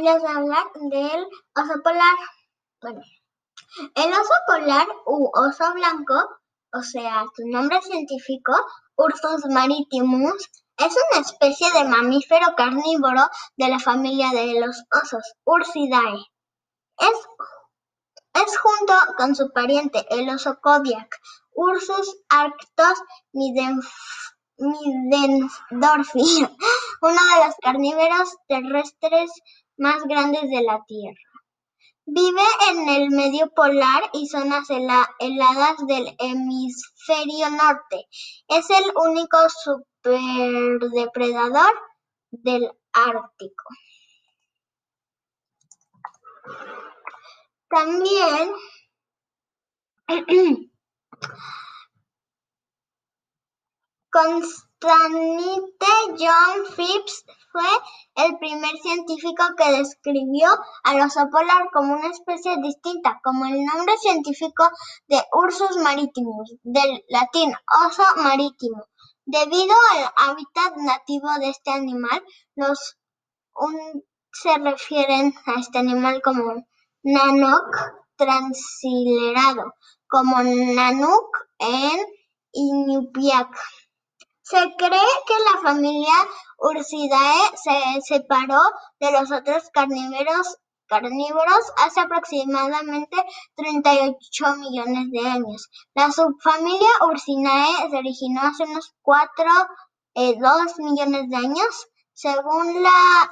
Les voy a hablar del oso polar. Bueno, el oso polar u oso blanco, o sea, su nombre científico, Ursus maritimus, es una especie de mamífero carnívoro de la familia de los osos, Ursidae. Es, es junto con su pariente, el oso Kodiak, Ursus arctos midendorfi, uno de los carnívoros terrestres más grandes de la Tierra. Vive en el medio polar y zonas heladas del hemisferio norte. Es el único superdepredador del Ártico. También Constantine John Phipps fue el primer científico que describió al oso polar como una especie distinta, como el nombre científico de Ursus maritimus, del latín oso marítimo. Debido al hábitat nativo de este animal, los un, se refieren a este animal como Nanook transilerado, como Nanook en Inupiaq. Se cree que la familia Ursidae se separó de los otros carnívoros hace aproximadamente 38 millones de años. La subfamilia Ursinae se originó hace unos 4, eh, 2 millones de años, según la...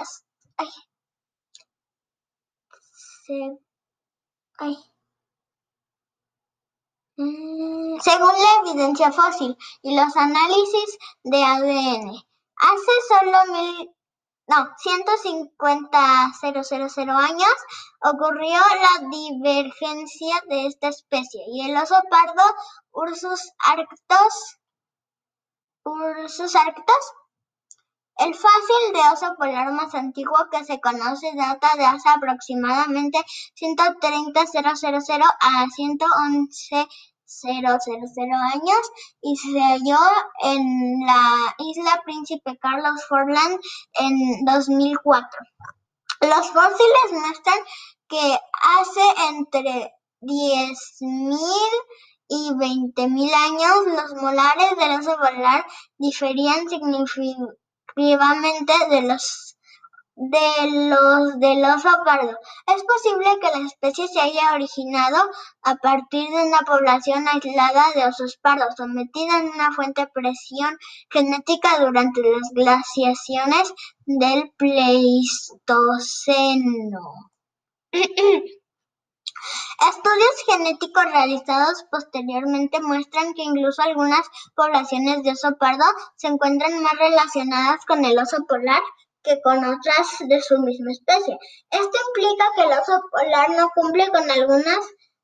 Mm, según la evidencia fósil y los análisis de ADN, hace solo mil, no, 150.000 años ocurrió la divergencia de esta especie y el oso pardo Ursus arctos, Ursus arctos el fósil de oso polar más antiguo que se conoce data de hace aproximadamente 130.000 a 111.000 años y se halló en la isla Príncipe Carlos Forland en 2004. Los fósiles muestran que hace entre 10.000 y 20.000 años los molares del oso diferían significativamente de los de los del oso pardo. Es posible que la especie se haya originado a partir de una población aislada de osos pardos, sometida en una fuente presión genética durante las glaciaciones del Pleistoceno. Estudios genéticos realizados posteriormente muestran que incluso algunas poblaciones de oso pardo se encuentran más relacionadas con el oso polar que con otras de su misma especie. Esto implica que el oso polar no cumple con algunas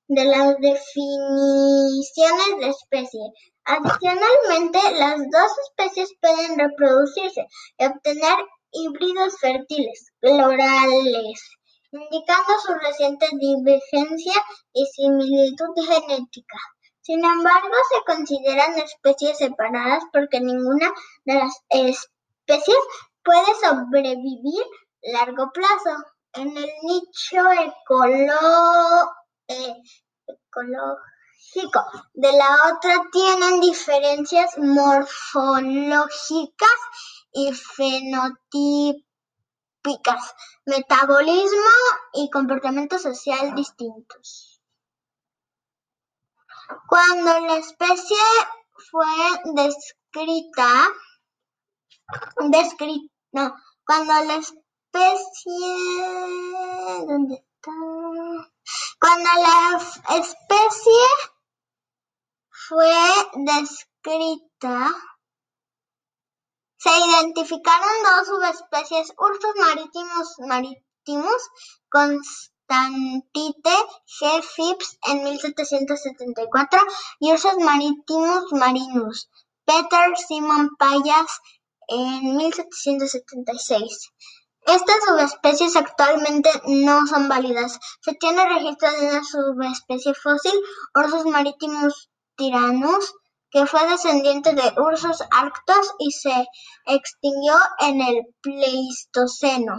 de las definiciones de especie. Adicionalmente, las dos especies pueden reproducirse y obtener híbridos fértiles, florales indicando su reciente divergencia y similitud genética. Sin embargo, se consideran especies separadas porque ninguna de las especies puede sobrevivir largo plazo. En el nicho eh, ecológico de la otra tienen diferencias morfológicas y fenotipos metabolismo y comportamiento social distintos. Cuando la especie fue descrita, descrita, no, cuando la especie, ¿dónde está? Cuando la especie fue descrita, se identificaron dos subespecies: Ursus maritimus maritimus Constantite G. Phipps en mil setecientos setenta y cuatro y Ursus maritimus marinus Peter Simon Payas en mil setecientos setenta y seis. Estas subespecies actualmente no son válidas. Se tiene registro de una subespecie fósil, Ursus maritimus tyrannus, que fue descendiente de ursos arctos y se extinguió en el Pleistoceno.